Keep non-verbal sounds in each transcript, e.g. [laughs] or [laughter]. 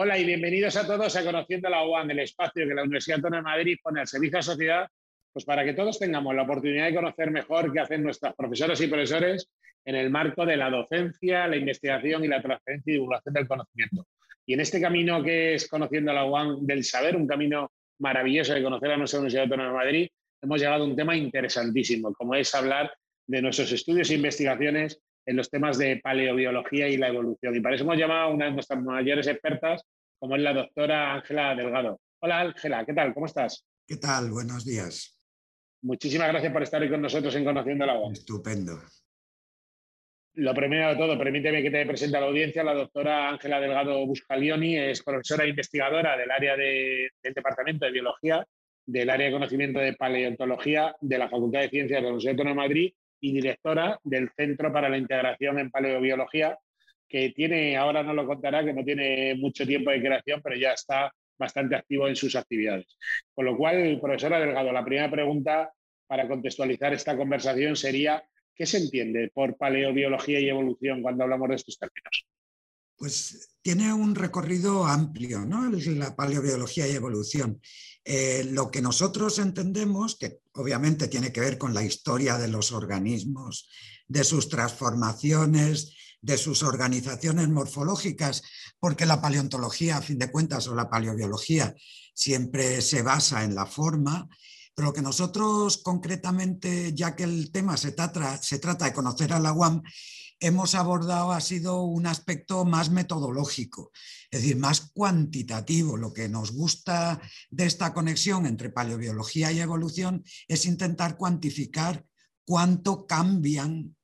Hola y bienvenidos a todos a Conociendo la UAM, el espacio que la Universidad Autónoma de Madrid pone al servicio de la sociedad, pues para que todos tengamos la oportunidad de conocer mejor qué hacen nuestras profesoras y profesores en el marco de la docencia, la investigación y la transferencia y divulgación del conocimiento. Y en este camino que es Conociendo la UAM del saber, un camino maravilloso de conocer a nuestra Universidad Autónoma de Madrid, hemos llegado a un tema interesantísimo, como es hablar de nuestros estudios e investigaciones en los temas de paleobiología y la evolución. Y para eso hemos llamado a una de nuestras mayores expertas, como es la doctora Ángela Delgado. Hola Ángela, ¿qué tal? ¿Cómo estás? ¿Qué tal? Buenos días. Muchísimas gracias por estar hoy con nosotros en Conociendo la Agua. Estupendo. Lo primero de todo, permíteme que te presente a la audiencia. La doctora Ángela Delgado Buscalioni es profesora e investigadora del área del Departamento de Biología, del área de conocimiento de paleontología de la Facultad de Ciencias de la Universidad Autónoma de Madrid y directora del Centro para la Integración en Paleobiología, que tiene, ahora no lo contará, que no tiene mucho tiempo de creación, pero ya está bastante activo en sus actividades. Con lo cual, profesora Delgado, la primera pregunta para contextualizar esta conversación sería, ¿qué se entiende por paleobiología y evolución cuando hablamos de estos términos? Pues tiene un recorrido amplio, ¿no? La paleobiología y evolución. Eh, lo que nosotros entendemos, que obviamente tiene que ver con la historia de los organismos, de sus transformaciones, de sus organizaciones morfológicas, porque la paleontología, a fin de cuentas, o la paleobiología, siempre se basa en la forma, pero que nosotros concretamente, ya que el tema se trata, se trata de conocer a la UAM, hemos abordado ha sido un aspecto más metodológico, es decir, más cuantitativo. Lo que nos gusta de esta conexión entre paleobiología y evolución es intentar cuantificar cuánto cambian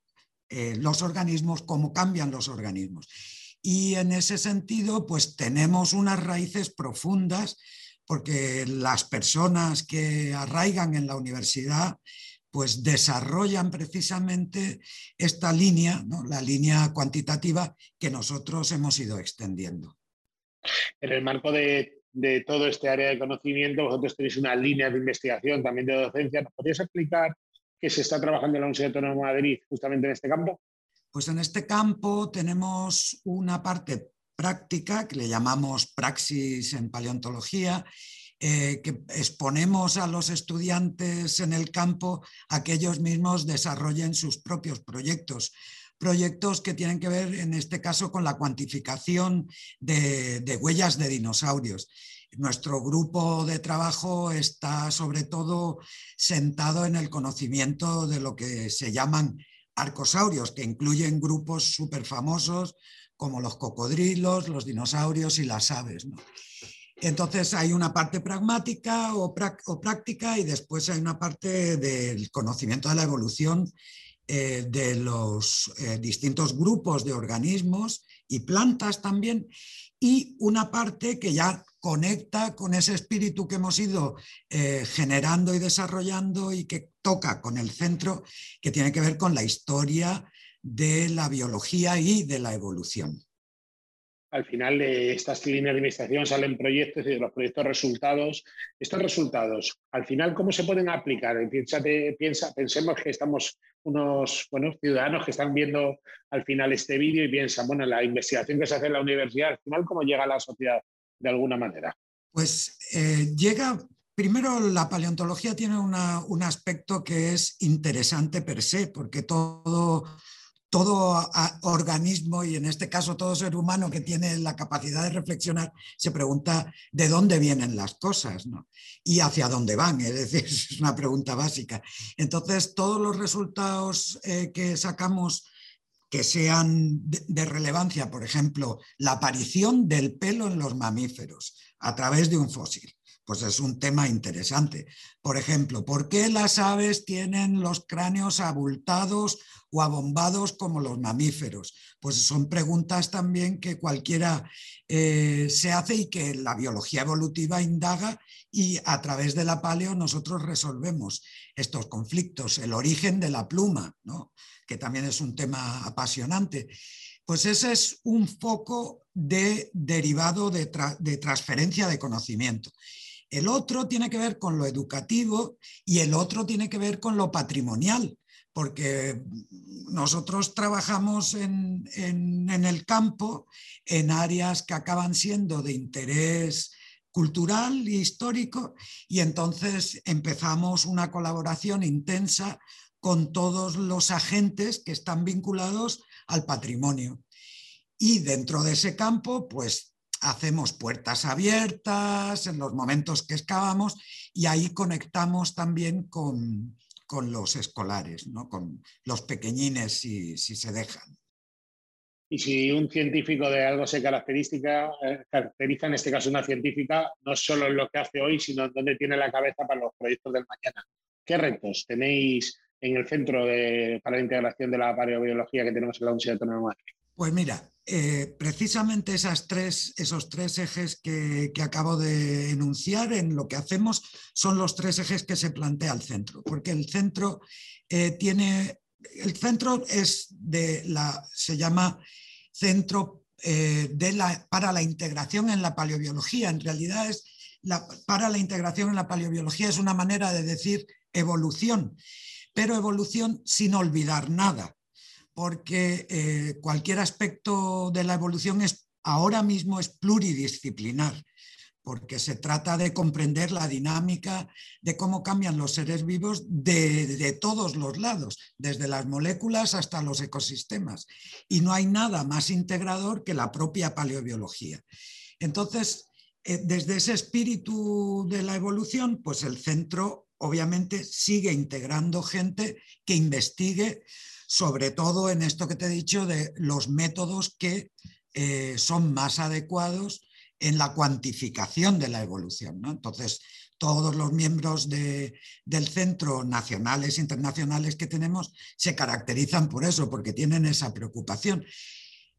eh, los organismos, cómo cambian los organismos. Y en ese sentido, pues tenemos unas raíces profundas porque las personas que arraigan en la universidad pues desarrollan precisamente esta línea, la línea cuantitativa que nosotros hemos ido extendiendo. En el marco de, todo este área de conocimiento, vosotros tenéis una línea de investigación también de docencia. ¿Nos podrías explicar qué se está trabajando en la Universidad Autónoma de Madrid justamente en este campo? Pues en este campo tenemos una parte práctica que le llamamos praxis en paleontología eh, que exponemos a los estudiantes en el campo a que ellos mismos desarrollen sus propios proyectos. Proyectos que tienen que ver, en este caso, con la cuantificación de, huellas de dinosaurios. Nuestro grupo de trabajo está sobre todo sentado en el conocimiento de lo que se llaman arcosaurios, que incluyen grupos súper famosos como los cocodrilos, los dinosaurios y las aves. Entonces hay una parte pragmática o, práctica y después hay una parte del conocimiento de la evolución eh, de los eh, distintos grupos de organismos y plantas también. Y una parte que ya conecta con ese espíritu que hemos ido eh, generando y desarrollando y que toca con el centro que tiene que ver con la historia de la biología y de la evolución al final de estas líneas de investigación salen proyectos y de los proyectos resultados. Estos resultados, al final, ¿cómo se pueden aplicar? piensa, pensemos que estamos unos buenos ciudadanos que están viendo al final este vídeo y piensan, bueno, la investigación que se hace en la universidad, al final, ¿cómo llega a la sociedad de alguna manera? Pues eh, llega Primero, la paleontología tiene un aspecto que es interesante per se, porque todo, todo organismo y en este caso todo ser humano que tiene la capacidad de reflexionar se pregunta de dónde vienen las cosas y hacia dónde van. Es decir, [laughs] es una pregunta básica. Entonces, todos los resultados eh, que sacamos que sean de relevancia, por ejemplo, la aparición del pelo en los mamíferos a través de un fósil pues es un tema interesante. Por ejemplo, ¿por qué las aves tienen los cráneos abultados o abombados como los mamíferos? Pues son preguntas también que cualquiera eh, se hace y que la biología evolutiva indaga y a través de la paleo nosotros resolvemos estos conflictos. El origen de la pluma, que también es un tema apasionante. Pues ese es un foco de derivado de transferencia de conocimiento. El otro tiene que ver con lo educativo y el otro tiene que ver con lo patrimonial, porque nosotros trabajamos en, el campo en áreas que acaban siendo de interés cultural e histórico y entonces empezamos una colaboración intensa con todos los agentes que están vinculados al patrimonio. Y dentro de ese campo, pues hacemos puertas abiertas en los momentos que excavamos y ahí conectamos también con, con los escolares, ¿no? con los pequeñines si, si, se dejan. Y si un científico de algo se caracteriza, eh, caracteriza, en este caso una científica, no solo en lo que hace hoy, sino en dónde tiene la cabeza para los proyectos del mañana. ¿Qué retos tenéis en el Centro de, para la Integración de la Paleobiología que tenemos en la Universidad de Madrid? Pues mira, eh, precisamente esos tres ejes que, acabo de enunciar en lo que hacemos son los tres ejes que se plantea el centro, porque el centro eh, tiene, el centro es de la, se llama centro eh, de la, para la integración en la paleobiología, en realidad es para la integración en la paleobiología es una manera de decir evolución, pero evolución sin olvidar nada porque eh, cualquier aspecto de la evolución es, ahora mismo es pluridisciplinar, porque se trata de comprender la dinámica de cómo cambian los seres vivos de, todos los lados, desde las moléculas hasta los ecosistemas. Y no hay nada más integrador que la propia paleobiología. Entonces, eh, desde ese espíritu de la evolución, pues el centro obviamente sigue integrando gente que investigue sobre todo en esto que te he dicho de los métodos que eh, son más adecuados en la cuantificación de la evolución. Entonces, todos los miembros del centro, nacionales e internacionales que tenemos, se caracterizan por eso, porque tienen esa preocupación.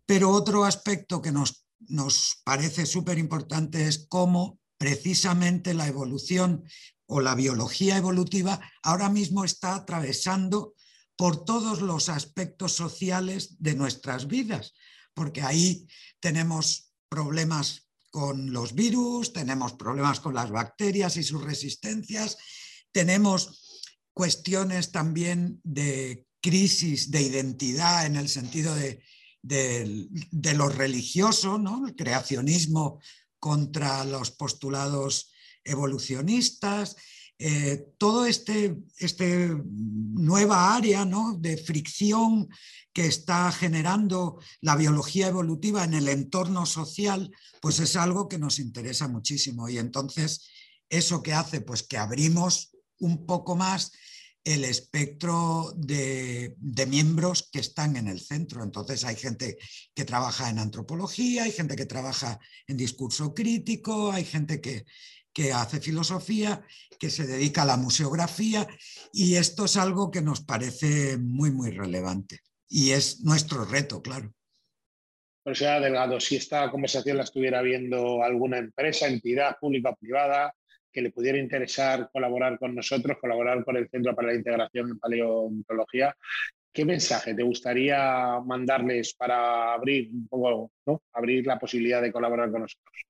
Pero otro aspecto que nos, nos parece súper importante es cómo precisamente la evolución o la biología evolutiva ahora mismo está atravesando por todos los aspectos sociales de nuestras vidas, porque ahí tenemos problemas con los virus, tenemos problemas con las bacterias y sus resistencias, tenemos cuestiones también de crisis de identidad en el sentido de, lo religioso, ¿no? el creacionismo contra los postulados evolucionistas, eh, todo este, este nueva área de fricción que está generando la biología evolutiva en el entorno social, pues es algo que nos interesa muchísimo. Y entonces, eso que hace, pues que abrimos un poco más el espectro de, de, miembros que están en el centro. Entonces hay gente que trabaja en antropología, hay gente que trabaja en discurso crítico, hay gente que, que hace filosofía, que se dedica a la museografía y esto es algo que nos parece muy, muy relevante y es nuestro reto, claro. O sea, Delgado, si esta conversación la estuviera viendo alguna empresa, entidad pública o privada que le pudiera interesar colaborar con nosotros, colaborar con el Centro para la Integración en Paleontología, ¿qué mensaje te gustaría mandarles para abrir un poco, ¿no? abrir la posibilidad de colaborar con nosotros?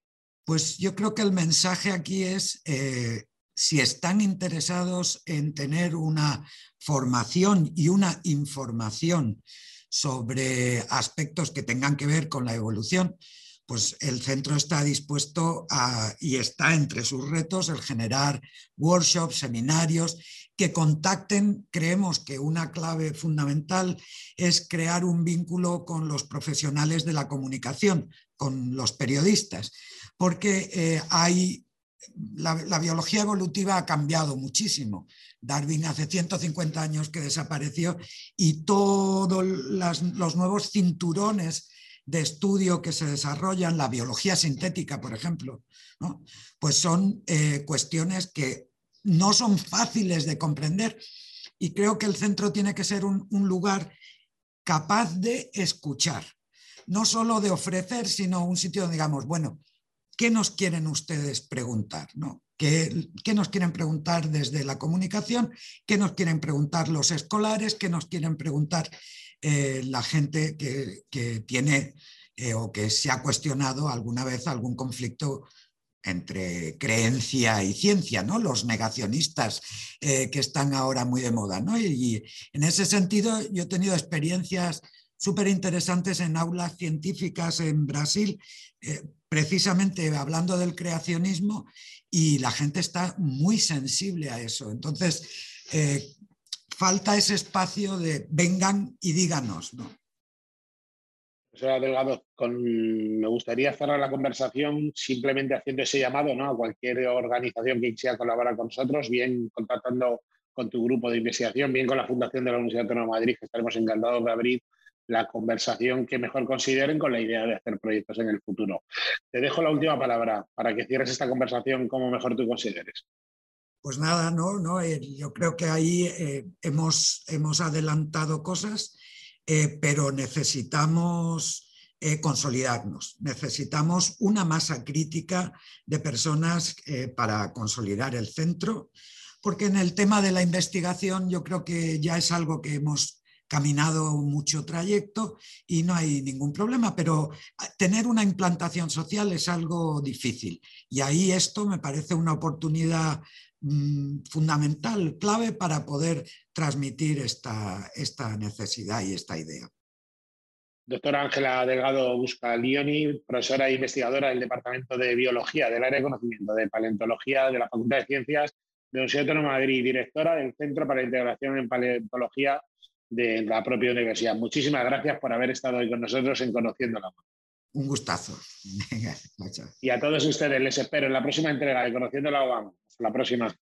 Pues yo creo que el mensaje aquí es, eh, si están interesados en tener una formación y una información sobre aspectos que tengan que ver con la evolución, pues el centro está dispuesto a, y está entre sus retos el generar workshops, seminarios que contacten. Creemos que una clave fundamental es crear un vínculo con los profesionales de la comunicación, con los periodistas porque eh, hay, la, biología evolutiva ha cambiado muchísimo. Darwin hace 150 años que desapareció y todos los nuevos cinturones de estudio que se desarrollan, la biología sintética, por ejemplo, pues son eh, cuestiones que no son fáciles de comprender y creo que el centro tiene que ser un lugar capaz de escuchar, no solo de ofrecer, sino un sitio donde digamos, bueno, ¿qué nos quieren ustedes preguntar? ¿no? ¿Qué, nos quieren preguntar desde la comunicación? ¿Qué nos quieren preguntar los escolares? ¿Qué nos quieren preguntar eh, la gente que, tiene eh, o que se ha cuestionado alguna vez algún conflicto entre creencia y ciencia, ¿no? Los negacionistas eh, que están ahora muy de moda, ¿no? Y, en ese sentido yo he tenido experiencias súper interesantes en aulas científicas en Brasil, eh, precisamente hablando del creacionismo, y la gente está muy sensible a eso. Entonces, eh, falta ese espacio de vengan y díganos, ¿no? Profesora Delgado, me gustaría cerrar la conversación simplemente haciendo ese llamado ¿no? a cualquier organización que quisiera colaborar con nosotros, bien contactando con tu grupo de investigación, bien con la Fundación de la Universidad Autónoma de Madrid, que estaremos encantados de abrir la conversación que mejor consideren con la idea de hacer proyectos en el futuro. Te dejo la última palabra para que cierres esta conversación como mejor tú consideres. Pues nada, no, no eh, yo creo que ahí eh, hemos, hemos adelantado cosas eh, pero necesitamos consolidarnos, necesitamos una masa crítica de personas para consolidar el centro, porque en el tema de la investigación yo creo que ya es algo que hemos caminado mucho trayecto y no hay ningún problema, pero tener una implantación social es algo difícil y ahí esto me parece una oportunidad Mm, fundamental, clave para poder transmitir esta, esta necesidad y esta idea. Doctora Ángela Delgado Busca Lioni, profesora e investigadora del Departamento de Biología del Área de Conocimiento de Paleontología de la Facultad de Ciencias de la Universidad de Madrid, directora del Centro para la Integración en Paleontología de la propia universidad. Muchísimas gracias por haber estado hoy con nosotros en Conociendo la Un gustazo. [laughs] y a todos ustedes les espero en la próxima entrega de Conociendo la UAM. Hasta la próxima.